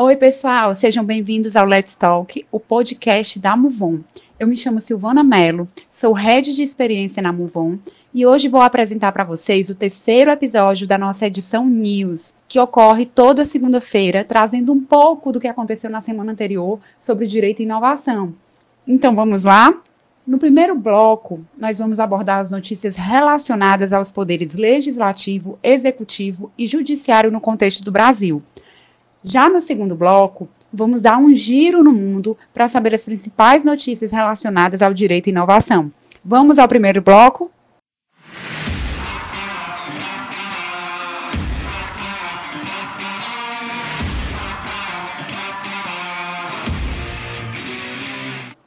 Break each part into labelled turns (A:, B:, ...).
A: Oi, pessoal, sejam bem-vindos ao Let's Talk, o podcast da Muvon. Eu me chamo Silvana Mello, sou head de experiência na Muvon e hoje vou apresentar para vocês o terceiro episódio da nossa edição News, que ocorre toda segunda-feira, trazendo um pouco do que aconteceu na semana anterior sobre direito e inovação. Então vamos lá? No primeiro bloco, nós vamos abordar as notícias relacionadas aos poderes legislativo, executivo e judiciário no contexto do Brasil. Já no segundo bloco, vamos dar um giro no mundo para saber as principais notícias relacionadas ao direito e inovação. Vamos ao primeiro bloco?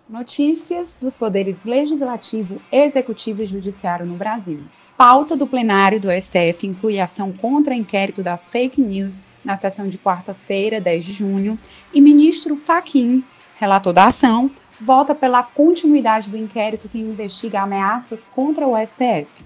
A: Notícias dos poderes legislativo, executivo e judiciário no Brasil. Pauta do plenário do STF inclui ação contra inquérito das fake news na sessão de quarta-feira, 10 de junho, e ministro Faquim, relator da ação, vota pela continuidade do inquérito que investiga ameaças contra o STF.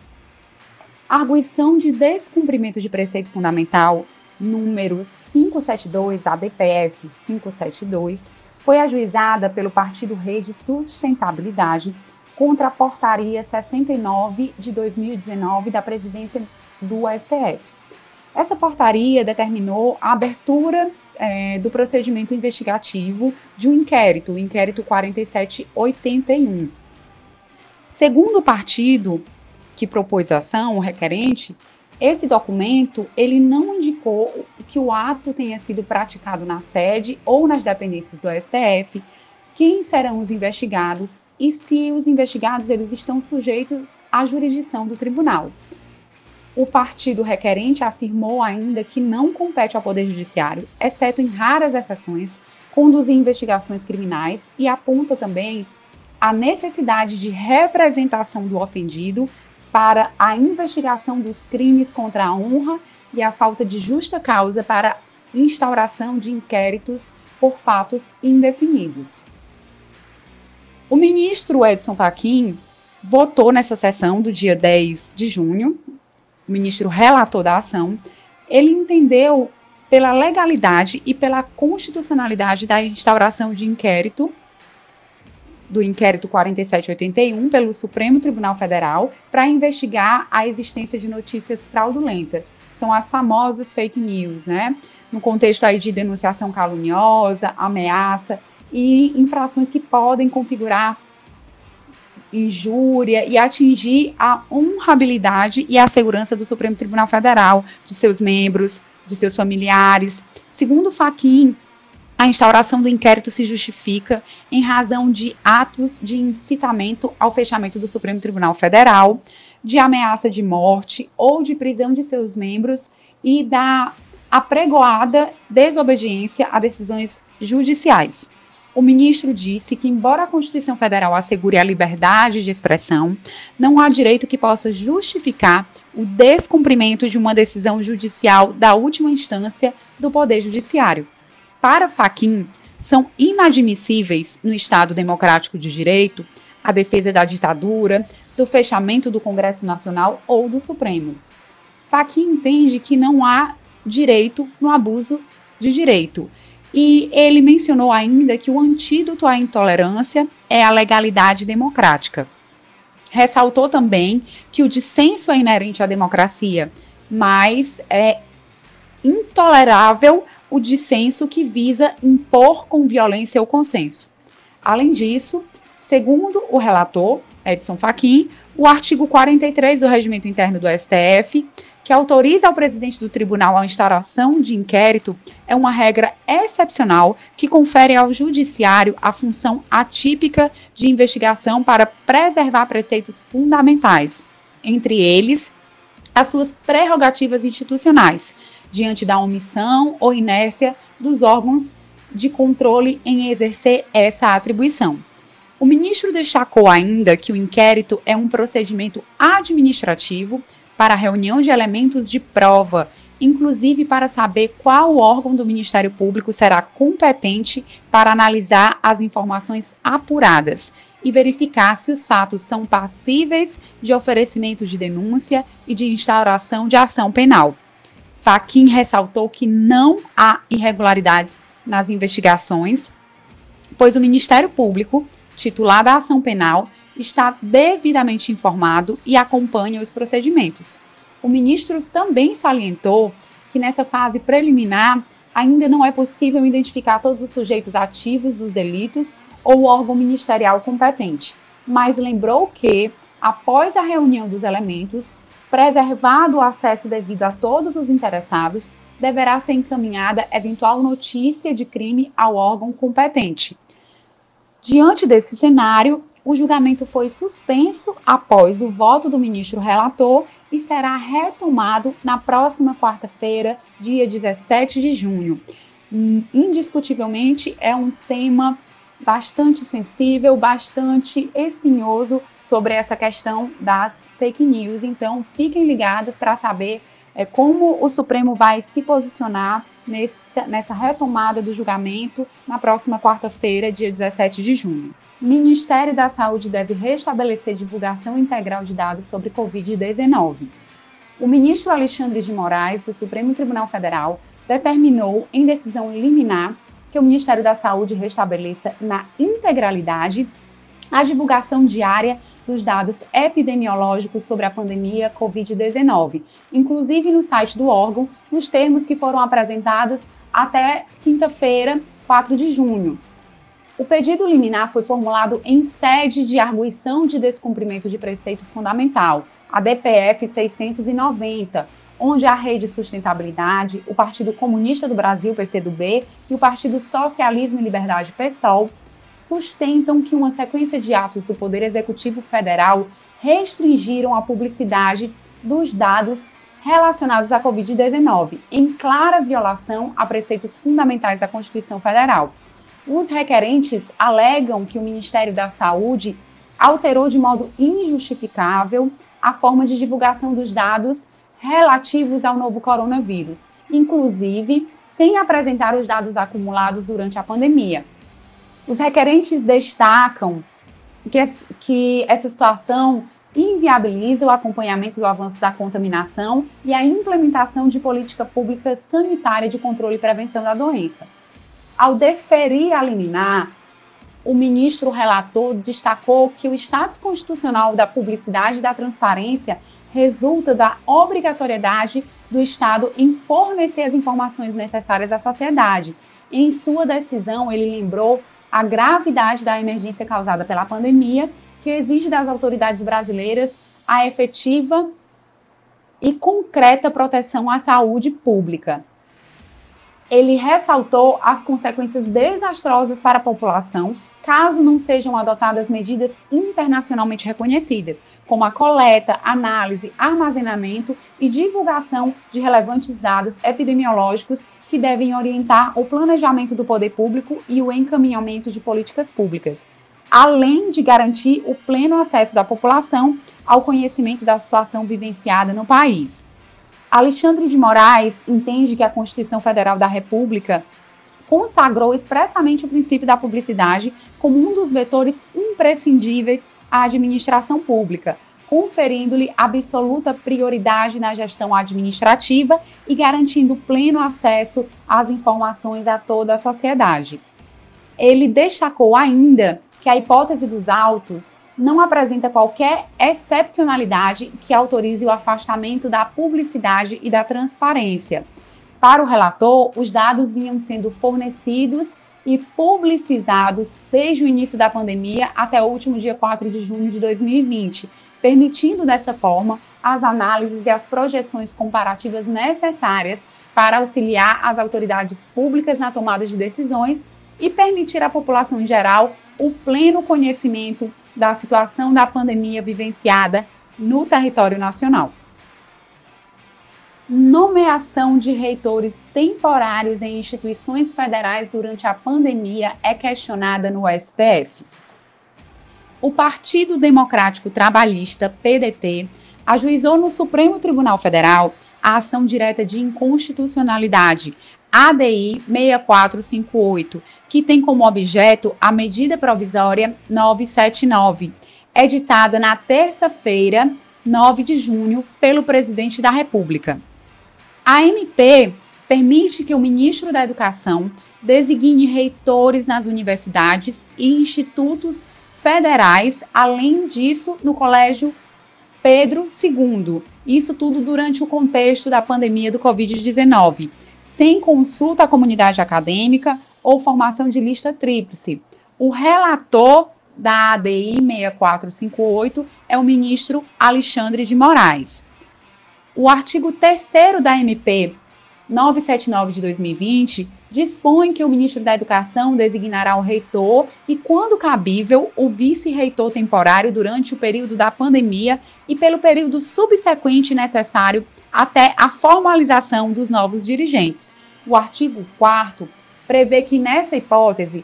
A: Arguição de descumprimento de preceito fundamental número 572, ADPF 572, foi ajuizada pelo Partido Rede Sustentabilidade contra a Portaria 69 de 2019 da Presidência do STF. Essa portaria determinou a abertura é, do procedimento investigativo de um inquérito, o inquérito 4781. Segundo o partido que propôs a ação, o requerente, esse documento ele não indicou que o ato tenha sido praticado na sede ou nas dependências do STF, quem serão os investigados e se os investigados eles estão sujeitos à jurisdição do tribunal. O partido requerente afirmou ainda que não compete ao Poder Judiciário, exceto em raras exceções, conduzir investigações criminais e aponta também a necessidade de representação do ofendido para a investigação dos crimes contra a honra e a falta de justa causa para instauração de inquéritos por fatos indefinidos. O ministro Edson Fachin votou nessa sessão do dia 10 de junho, o ministro relator da ação, ele entendeu pela legalidade e pela constitucionalidade da instauração de inquérito do inquérito 4781 pelo Supremo Tribunal Federal para investigar a existência de notícias fraudulentas. São as famosas fake news, né? No contexto aí de denunciação caluniosa, ameaça e infrações que podem configurar injúria e atingir a honrabilidade e a segurança do Supremo Tribunal Federal, de seus membros, de seus familiares. Segundo Faquim, a instauração do inquérito se justifica em razão de atos de incitamento ao fechamento do Supremo Tribunal Federal, de ameaça de morte ou de prisão de seus membros e da apregoada desobediência a decisões judiciais. O ministro disse que, embora a Constituição Federal assegure a liberdade de expressão, não há direito que possa justificar o descumprimento de uma decisão judicial da última instância do Poder Judiciário. Para Faquim, são inadmissíveis no Estado democrático de direito a defesa da ditadura, do fechamento do Congresso Nacional ou do Supremo. Faquim entende que não há direito no abuso de direito e ele mencionou ainda que o antídoto à intolerância é a legalidade democrática. Ressaltou também que o dissenso é inerente à democracia, mas é intolerável o dissenso que visa impor com violência o consenso. Além disso, segundo o relator, Edson Fachin, o artigo 43 do Regimento Interno do STF que autoriza ao presidente do tribunal a instauração de inquérito é uma regra excepcional que confere ao judiciário a função atípica de investigação para preservar preceitos fundamentais, entre eles as suas prerrogativas institucionais, diante da omissão ou inércia dos órgãos de controle em exercer essa atribuição. O ministro destacou ainda que o inquérito é um procedimento administrativo para a reunião de elementos de prova, inclusive para saber qual órgão do Ministério Público será competente para analisar as informações apuradas e verificar se os fatos são passíveis de oferecimento de denúncia e de instauração de ação penal. Faquin ressaltou que não há irregularidades nas investigações, pois o Ministério Público, titular da ação penal, está devidamente informado e acompanha os procedimentos. O ministro também salientou que nessa fase preliminar ainda não é possível identificar todos os sujeitos ativos dos delitos ou o órgão ministerial competente, mas lembrou que, após a reunião dos elementos, preservado o acesso devido a todos os interessados, deverá ser encaminhada eventual notícia de crime ao órgão competente. Diante desse cenário, o julgamento foi suspenso após o voto do ministro relator e será retomado na próxima quarta-feira, dia 17 de junho. Indiscutivelmente, é um tema bastante sensível, bastante espinhoso sobre essa questão das fake news. Então, fiquem ligados para saber é, como o Supremo vai se posicionar nessa, nessa retomada do julgamento na próxima quarta-feira, dia 17 de junho. Ministério da Saúde deve restabelecer divulgação integral de dados sobre Covid-19. O ministro Alexandre de Moraes, do Supremo Tribunal Federal, determinou, em decisão liminar, que o Ministério da Saúde restabeleça na integralidade a divulgação diária dos dados epidemiológicos sobre a pandemia Covid-19, inclusive no site do órgão, nos termos que foram apresentados até quinta-feira, 4 de junho. O pedido liminar foi formulado em sede de arguição de descumprimento de preceito fundamental, a DPF 690, onde a Rede Sustentabilidade, o Partido Comunista do Brasil, PCdoB, e o Partido Socialismo e Liberdade, PSOL, sustentam que uma sequência de atos do Poder Executivo Federal restringiram a publicidade dos dados relacionados à Covid-19, em clara violação a preceitos fundamentais da Constituição Federal. Os requerentes alegam que o Ministério da Saúde alterou de modo injustificável a forma de divulgação dos dados relativos ao novo coronavírus, inclusive sem apresentar os dados acumulados durante a pandemia. Os requerentes destacam que, que essa situação inviabiliza o acompanhamento do avanço da contaminação e a implementação de política pública sanitária de controle e prevenção da doença. Ao deferir a liminar, o ministro relator destacou que o status constitucional da publicidade e da transparência resulta da obrigatoriedade do Estado em fornecer as informações necessárias à sociedade. Em sua decisão, ele lembrou a gravidade da emergência causada pela pandemia, que exige das autoridades brasileiras a efetiva e concreta proteção à saúde pública. Ele ressaltou as consequências desastrosas para a população caso não sejam adotadas medidas internacionalmente reconhecidas, como a coleta, análise, armazenamento e divulgação de relevantes dados epidemiológicos que devem orientar o planejamento do poder público e o encaminhamento de políticas públicas, além de garantir o pleno acesso da população ao conhecimento da situação vivenciada no país. Alexandre de Moraes entende que a Constituição Federal da República consagrou expressamente o princípio da publicidade como um dos vetores imprescindíveis à administração pública, conferindo-lhe absoluta prioridade na gestão administrativa e garantindo pleno acesso às informações a toda a sociedade. Ele destacou ainda que a hipótese dos autos não apresenta qualquer excepcionalidade que autorize o afastamento da publicidade e da transparência. Para o relator, os dados vinham sendo fornecidos e publicizados desde o início da pandemia até o último dia 4 de junho de 2020, permitindo dessa forma as análises e as projeções comparativas necessárias para auxiliar as autoridades públicas na tomada de decisões e permitir à população em geral o pleno conhecimento da situação da pandemia vivenciada no território nacional. Nomeação de reitores temporários em instituições federais durante a pandemia é questionada no STF o Partido Democrático Trabalhista, PDT, ajuizou no Supremo Tribunal Federal a ação direta de inconstitucionalidade ADI 6458, que tem como objeto a medida provisória 979, editada na terça-feira, 9 de junho, pelo presidente da República. A MP permite que o ministro da Educação designe reitores nas universidades e institutos federais, além disso, no Colégio Pedro II. Isso tudo durante o contexto da pandemia do Covid-19, sem consulta à comunidade acadêmica ou formação de lista tríplice. O relator da ADI 6458 é o ministro Alexandre de Moraes. O artigo 3 da MP 979 de 2020 dispõe que o ministro da Educação designará o reitor e, quando cabível, o vice-reitor temporário durante o período da pandemia e pelo período subsequente necessário até a formalização dos novos dirigentes. O artigo 4 prevê que, nessa hipótese,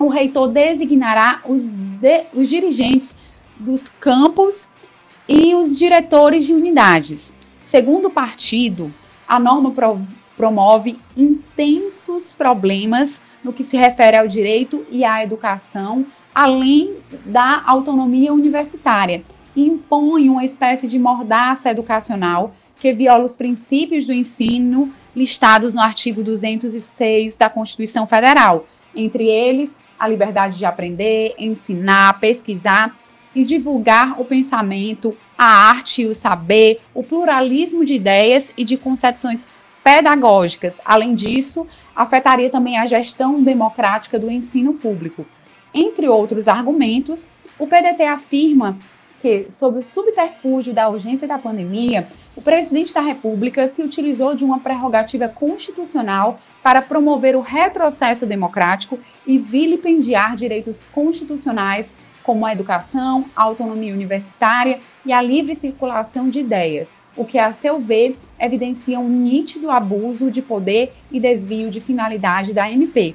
A: o reitor designará os, de, os dirigentes dos campos e os diretores de unidades. Segundo o partido, a norma pro, promove intensos problemas no que se refere ao direito e à educação, além da autonomia universitária, e impõe uma espécie de mordaça educacional que viola os princípios do ensino listados no artigo 206 da Constituição Federal, entre eles a liberdade de aprender, ensinar, pesquisar e divulgar o pensamento, a arte e o saber, o pluralismo de ideias e de concepções pedagógicas. Além disso, afetaria também a gestão democrática do ensino público. Entre outros argumentos, o PDT afirma que, sob o subterfúgio da urgência da pandemia, o presidente da República se utilizou de uma prerrogativa constitucional para promover o retrocesso democrático e vilipendiar direitos constitucionais como a educação, a autonomia universitária e a livre circulação de ideias, o que, a seu ver, evidencia um nítido abuso de poder e desvio de finalidade da MP.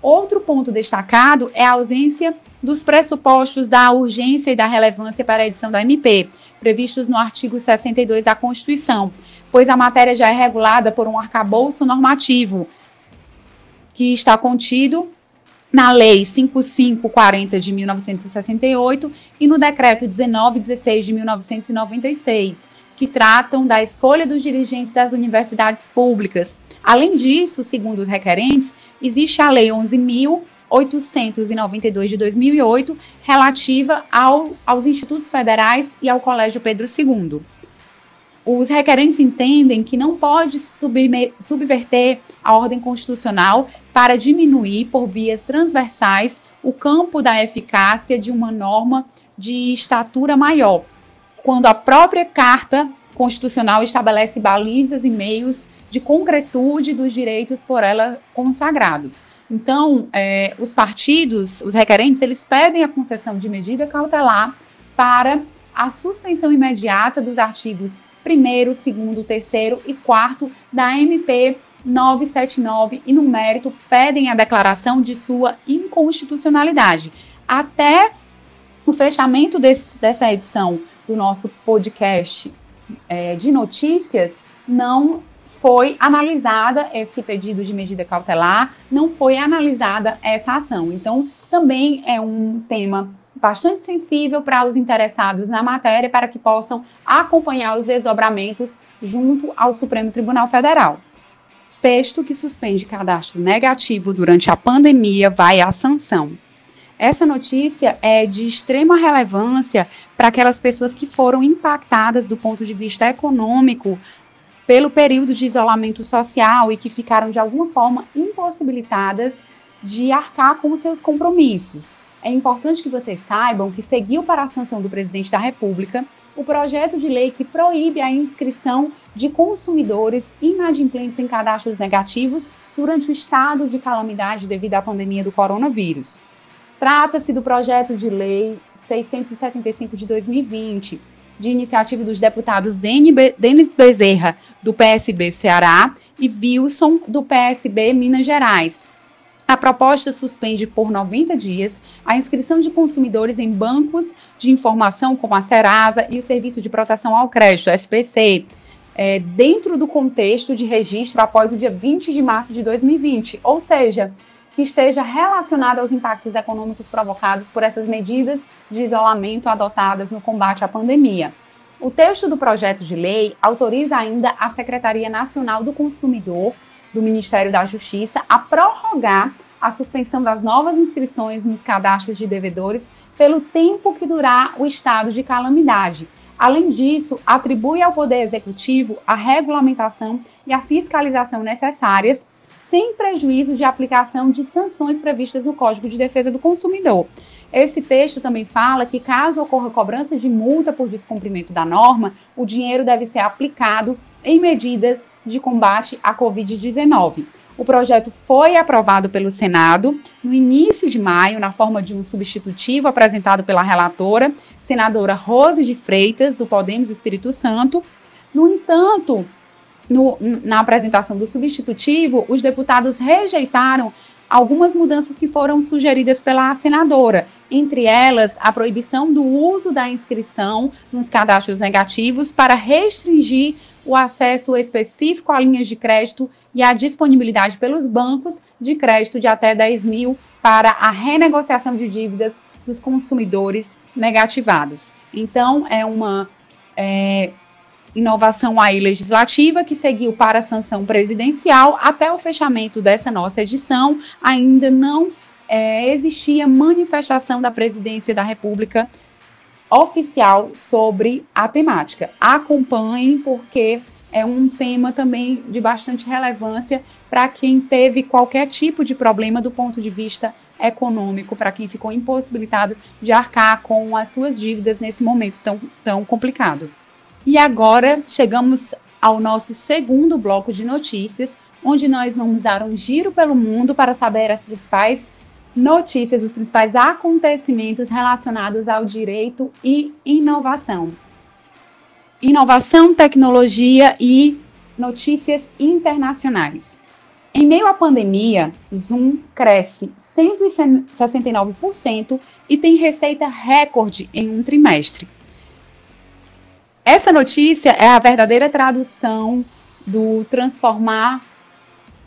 A: Outro ponto destacado é a ausência dos pressupostos da urgência e da relevância para a edição da MP, previstos no artigo 62 da Constituição, pois a matéria já é regulada por um arcabouço normativo que está contido na Lei 5540 de 1968 e no Decreto 1916 de 1996, que tratam da escolha dos dirigentes das universidades públicas. Além disso, segundo os requerentes, existe a Lei 11.892 de 2008, relativa ao, aos institutos federais e ao Colégio Pedro II. Os requerentes entendem que não pode subverter a ordem constitucional para diminuir, por vias transversais, o campo da eficácia de uma norma de estatura maior, quando a própria Carta Constitucional estabelece balizas e meios de concretude dos direitos por ela consagrados. Então, é, os partidos, os requerentes, eles pedem a concessão de medida cautelar para a suspensão imediata dos artigos 1 2 3 e 4 da MP 979 e, no mérito, pedem a declaração de sua inconstitucionalidade. Até o fechamento desse, dessa edição do nosso podcast é, de notícias, não foi analisada esse pedido de medida cautelar, não foi analisada essa ação. Então, também é um tema bastante sensível para os interessados na matéria, para que possam acompanhar os desdobramentos junto ao Supremo Tribunal Federal. Texto que suspende cadastro negativo durante a pandemia vai à sanção. Essa notícia é de extrema relevância para aquelas pessoas que foram impactadas do ponto de vista econômico pelo período de isolamento social e que ficaram de alguma forma impossibilitadas de arcar com seus compromissos. É importante que vocês saibam que seguiu para a sanção do presidente da República o projeto de lei que proíbe a inscrição de consumidores inadimplentes em cadastros negativos durante o estado de calamidade devido à pandemia do coronavírus. Trata-se do projeto de lei 675 de 2020, de iniciativa dos deputados Denis Bezerra, do PSB Ceará, e Wilson, do PSB Minas Gerais. A proposta suspende por 90 dias a inscrição de consumidores em bancos de informação como a Serasa e o Serviço de Proteção ao Crédito, SPC, é, dentro do contexto de registro após o dia 20 de março de 2020, ou seja, que esteja relacionada aos impactos econômicos provocados por essas medidas de isolamento adotadas no combate à pandemia. O texto do projeto de lei autoriza ainda a Secretaria Nacional do Consumidor do Ministério da Justiça a prorrogar a suspensão das novas inscrições nos cadastros de devedores pelo tempo que durar o estado de calamidade. Além disso, atribui ao Poder Executivo a regulamentação e a fiscalização necessárias, sem prejuízo de aplicação de sanções previstas no Código de Defesa do Consumidor. Esse texto também fala que, caso ocorra cobrança de multa por descumprimento da norma, o dinheiro deve ser aplicado em medidas de combate à Covid-19. O projeto foi aprovado pelo Senado no início de maio, na forma de um substitutivo apresentado pela relatora, senadora Rose de Freitas, do Podemos Espírito Santo. No entanto, no, na apresentação do substitutivo, os deputados rejeitaram algumas mudanças que foram sugeridas pela senadora, entre elas a proibição do uso da inscrição nos cadastros negativos para restringir o acesso específico a linhas de crédito e a disponibilidade pelos bancos de crédito de até 10 mil para a renegociação de dívidas dos consumidores negativados. Então, é uma é, inovação aí legislativa que seguiu para a sanção presidencial. Até o fechamento dessa nossa edição, ainda não é, existia manifestação da presidência da República oficial sobre a temática. Acompanhem, porque é um tema também de bastante relevância para quem teve qualquer tipo de problema do ponto de vista econômico, para quem ficou impossibilitado de arcar com as suas dívidas nesse momento tão, tão complicado. E agora chegamos ao nosso segundo bloco de notícias, onde nós vamos dar um giro pelo mundo para saber as principais notícias, os principais acontecimentos relacionados ao direito e inovação. Inovação, tecnologia e notícias internacionais. Em meio à pandemia, Zoom cresce 169% e tem receita recorde em um trimestre. Essa notícia é a verdadeira tradução do transformar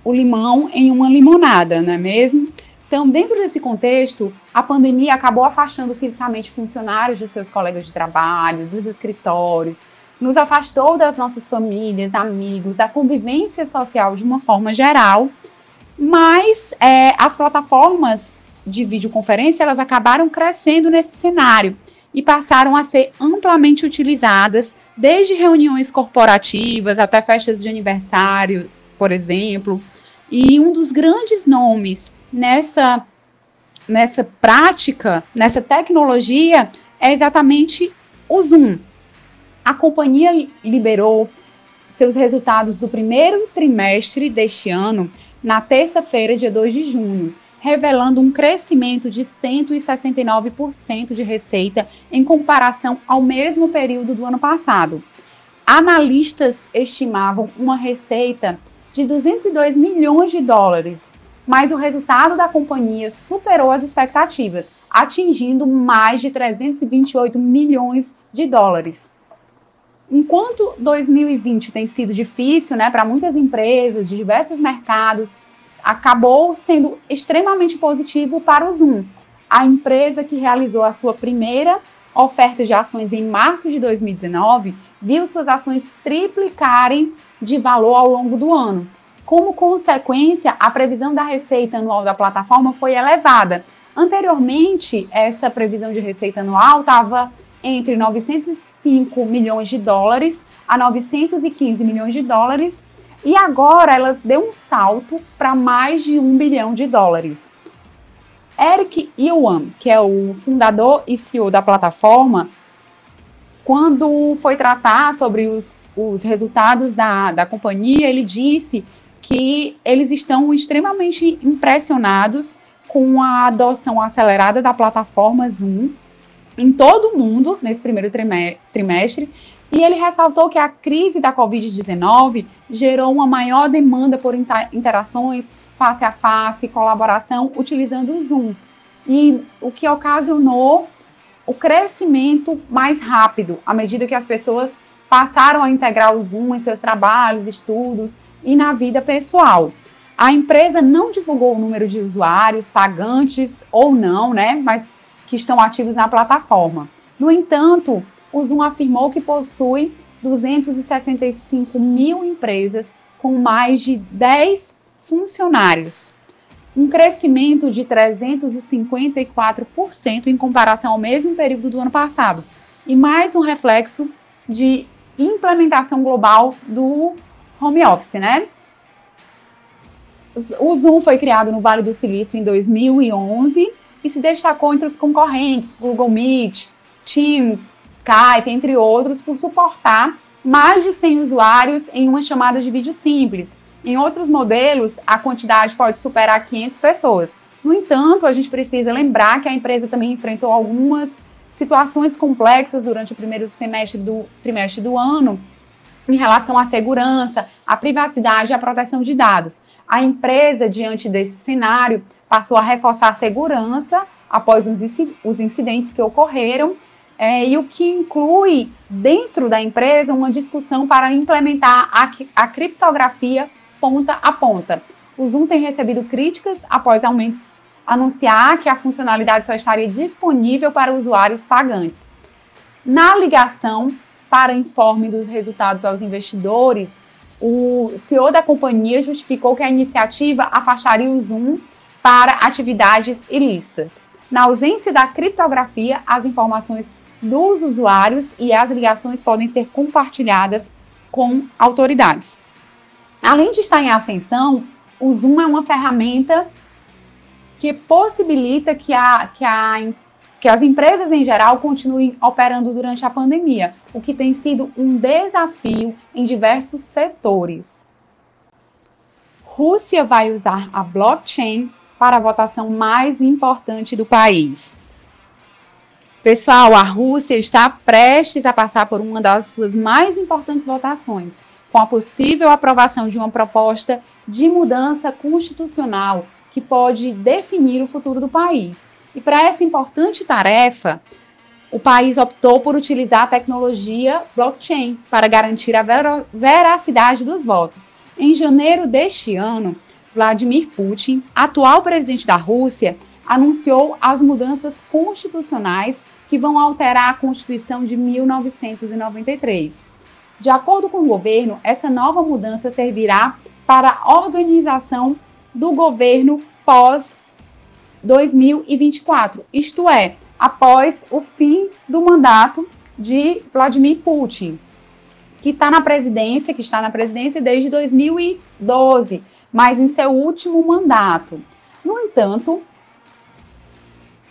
A: o limão em uma limonada, não é mesmo? Então, dentro desse contexto, a pandemia acabou afastando fisicamente funcionários de seus colegas de trabalho, dos escritórios, nos afastou das nossas famílias, amigos, da convivência social de uma forma geral, mas é, as plataformas de videoconferência elas acabaram crescendo nesse cenário e passaram a ser amplamente utilizadas, desde reuniões corporativas até festas de aniversário, por exemplo. E um dos grandes nomes nessa, nessa prática, nessa tecnologia, é exatamente o Zoom. A companhia liberou seus resultados do primeiro trimestre deste ano na terça-feira, dia 2 de junho, revelando um crescimento de 169% de receita em comparação ao mesmo período do ano passado. Analistas estimavam uma receita de 202 milhões de dólares, mas o resultado da companhia superou as expectativas, atingindo mais de 328 milhões de dólares. Enquanto 2020 tem sido difícil né, para muitas empresas de diversos mercados, acabou sendo extremamente positivo para o Zoom. A empresa que realizou a sua primeira oferta de ações em março de 2019 viu suas ações triplicarem de valor ao longo do ano, como consequência, a previsão da receita anual da plataforma foi elevada. Anteriormente, essa previsão de receita anual estava entre 905 milhões de dólares a 915 milhões de dólares e agora ela deu um salto para mais de um bilhão de dólares. Eric Yuan, que é o fundador e CEO da plataforma, quando foi tratar sobre os, os resultados da, da companhia, ele disse que eles estão extremamente impressionados com a adoção acelerada da plataforma Zoom em todo o mundo nesse primeiro trimestre. E ele ressaltou que a crise da Covid-19 gerou uma maior demanda por interações face a face, colaboração, utilizando o Zoom. E o que ocasionou o crescimento mais rápido, à medida que as pessoas passaram a integrar o Zoom em seus trabalhos, estudos e na vida pessoal. A empresa não divulgou o número de usuários, pagantes ou não, né, mas que estão ativos na plataforma. No entanto, o Zoom afirmou que possui 265 mil empresas com mais de 10 funcionários, um crescimento de 354% em comparação ao mesmo período do ano passado, e mais um reflexo de implementação global do home office, né? O Zoom foi criado no Vale do Silício em 2011 e se destacou entre os concorrentes, Google Meet, Teams, Skype, entre outros, por suportar mais de 100 usuários em uma chamada de vídeo simples. Em outros modelos, a quantidade pode superar 500 pessoas. No entanto, a gente precisa lembrar que a empresa também enfrentou algumas situações complexas durante o primeiro semestre do trimestre do ano em relação à segurança, à privacidade e à proteção de dados. A empresa, diante desse cenário, passou a reforçar a segurança após os incidentes que ocorreram, é, e o que inclui dentro da empresa uma discussão para implementar a, a criptografia ponta a ponta. O Zoom tem recebido críticas após anunciar que a funcionalidade só estaria disponível para usuários pagantes. Na ligação para informe dos resultados aos investidores, o CEO da companhia justificou que a iniciativa afastaria o Zoom para atividades ilícitas. Na ausência da criptografia, as informações dos usuários e as ligações podem ser compartilhadas com autoridades. Além de estar em ascensão, o Zoom é uma ferramenta que possibilita que, a, que, a, que as empresas em geral continuem operando durante a pandemia, o que tem sido um desafio em diversos setores. Rússia vai usar a blockchain para a votação mais importante do país. Pessoal, a Rússia está prestes a passar por uma das suas mais importantes votações, com a possível aprovação de uma proposta de mudança constitucional que pode definir o futuro do país. E para essa importante tarefa, o país optou por utilizar a tecnologia blockchain para garantir a veracidade dos votos. Em janeiro deste ano, Vladimir Putin, atual presidente da Rússia, anunciou as mudanças constitucionais que vão alterar a Constituição de 1993. De acordo com o governo, essa nova mudança servirá para a organização do governo pós 2024, isto é, após o fim do mandato de Vladimir Putin, que está na presidência, que está na presidência desde 2012 mas em seu último mandato. No entanto,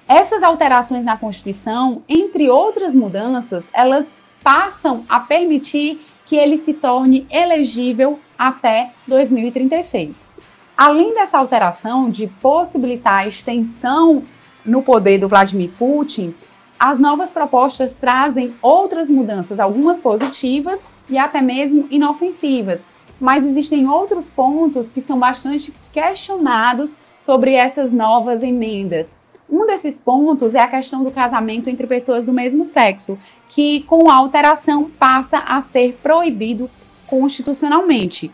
A: essas alterações na Constituição, entre outras mudanças, elas passam a permitir que ele se torne elegível até 2036. Além dessa alteração de possibilitar a extensão no poder do Vladimir Putin, as novas propostas trazem outras mudanças, algumas positivas e até mesmo inofensivas, mas existem outros pontos que são bastante questionados sobre essas novas emendas. Um desses pontos é a questão do casamento entre pessoas do mesmo sexo, que com a alteração passa a ser proibido constitucionalmente.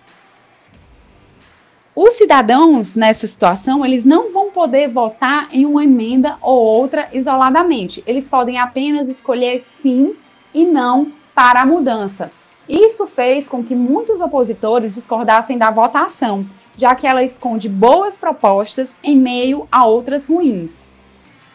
A: Os cidadãos nessa situação, eles não vão poder votar em uma emenda ou outra isoladamente. Eles podem apenas escolher sim e não para a mudança. Isso fez com que muitos opositores discordassem da votação, já que ela esconde boas propostas em meio a outras ruins.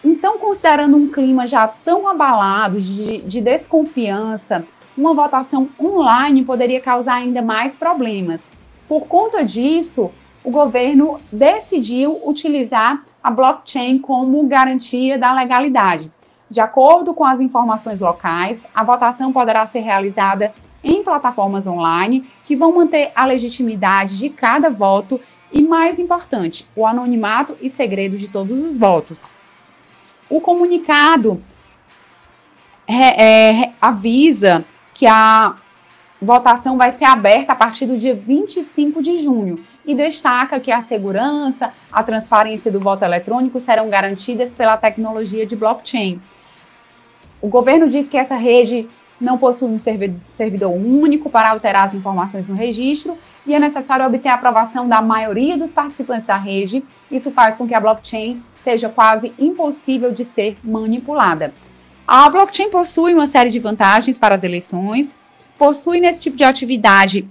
A: Então, considerando um clima já tão abalado de, de desconfiança, uma votação online poderia causar ainda mais problemas. Por conta disso, o governo decidiu utilizar a blockchain como garantia da legalidade. De acordo com as informações locais, a votação poderá ser realizada em plataformas online que vão manter a legitimidade de cada voto e, mais importante, o anonimato e segredo de todos os votos. O comunicado é, é, avisa que a votação vai ser aberta a partir do dia 25 de junho e destaca que a segurança, a transparência do voto eletrônico serão garantidas pela tecnologia de blockchain. O governo diz que essa rede não possui um servidor único para alterar as informações no registro e é necessário obter a aprovação da maioria dos participantes da rede. Isso faz com que a blockchain seja quase impossível de ser manipulada. A blockchain possui uma série de vantagens para as eleições, possui nesse tipo de atividade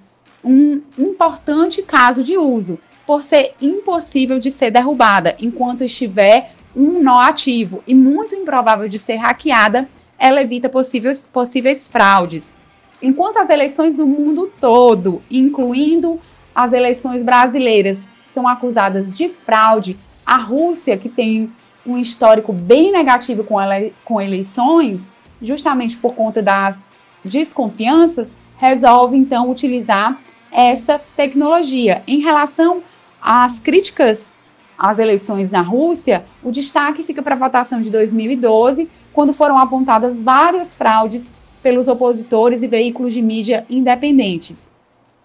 A: um importante caso de uso, por ser impossível de ser derrubada enquanto estiver um nó ativo e muito improvável de ser hackeada, ela evita possíveis, possíveis fraudes. Enquanto as eleições do mundo todo, incluindo as eleições brasileiras, são acusadas de fraude, a Rússia, que tem um histórico bem negativo com, ele, com eleições, justamente por conta das desconfianças, resolve então utilizar essa tecnologia. Em relação às críticas às eleições na Rússia, o destaque fica para a votação de 2012, quando foram apontadas várias fraudes pelos opositores e veículos de mídia independentes.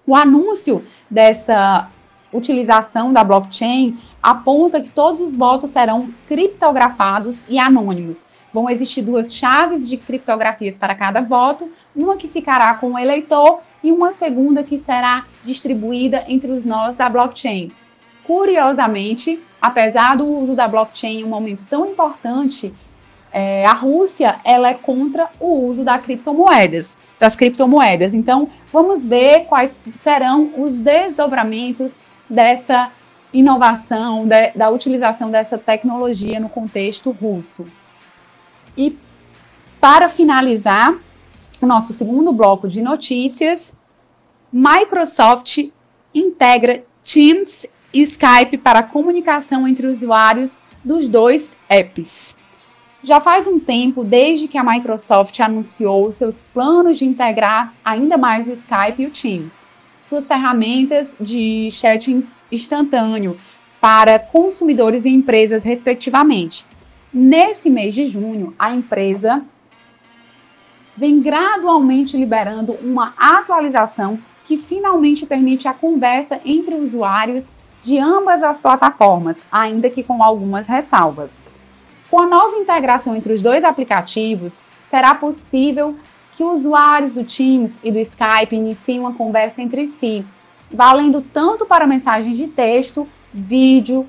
A: O anúncio dessa utilização da blockchain aponta que todos os votos serão criptografados e anônimos. Vão existir duas chaves de criptografias para cada voto, uma que ficará com o eleitor e uma segunda que será distribuída entre os nós da blockchain. Curiosamente, apesar do uso da blockchain em um momento tão importante, é, a Rússia ela é contra o uso da criptomoedas, das criptomoedas. Então, vamos ver quais serão os desdobramentos dessa inovação, de, da utilização dessa tecnologia no contexto russo. E para finalizar o nosso segundo bloco de notícias, Microsoft integra Teams e Skype para comunicação entre usuários dos dois apps. Já faz um tempo desde que a Microsoft anunciou seus planos de integrar ainda mais o Skype e o Teams, suas ferramentas de chat instantâneo para consumidores e empresas, respectivamente. Nesse mês de junho, a empresa vem gradualmente liberando uma atualização que finalmente permite a conversa entre usuários de ambas as plataformas, ainda que com algumas ressalvas. Com a nova integração entre os dois aplicativos, será possível que usuários do Teams e do Skype iniciem uma conversa entre si, valendo tanto para mensagens de texto, vídeo,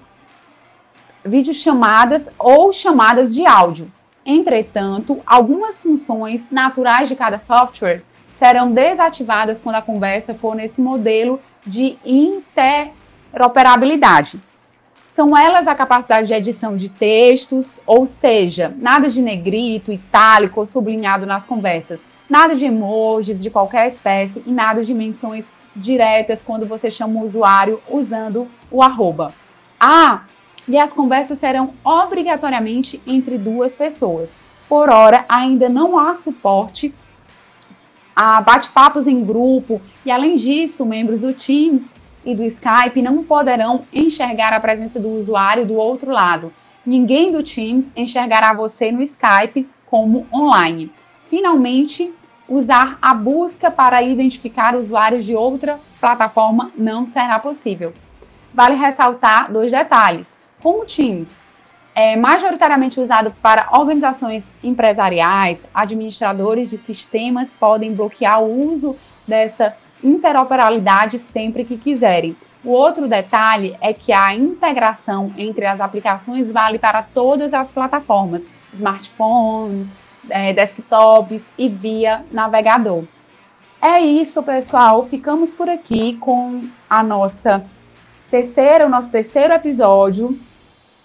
A: videochamadas ou chamadas de áudio. Entretanto, algumas funções naturais de cada software serão desativadas quando a conversa for nesse modelo de interoperabilidade. São elas a capacidade de edição de textos, ou seja, nada de negrito, itálico ou sublinhado nas conversas, nada de emojis de qualquer espécie e nada de menções diretas quando você chama o usuário usando o arroba. Ah, e as conversas serão obrigatoriamente entre duas pessoas. Por hora, ainda não há suporte a bate-papos em grupo e, além disso, membros do Teams e do Skype não poderão enxergar a presença do usuário do outro lado. Ninguém do Teams enxergará você no Skype como online. Finalmente, usar a busca para identificar usuários de outra plataforma não será possível. Vale ressaltar dois detalhes. Com Teams, é majoritariamente usado para organizações empresariais, administradores de sistemas podem bloquear o uso dessa interoperabilidade sempre que quiserem. O outro detalhe é que a integração entre as aplicações vale para todas as plataformas, smartphones, é, desktops e via navegador. É isso, pessoal. Ficamos por aqui com a nossa terceira, o nosso terceiro episódio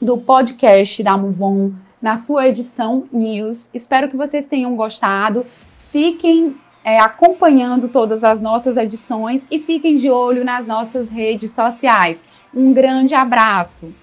A: do podcast da Muvon na sua edição News. Espero que vocês tenham gostado. Fiquem é, acompanhando todas as nossas edições e fiquem de olho nas nossas redes sociais. Um grande abraço!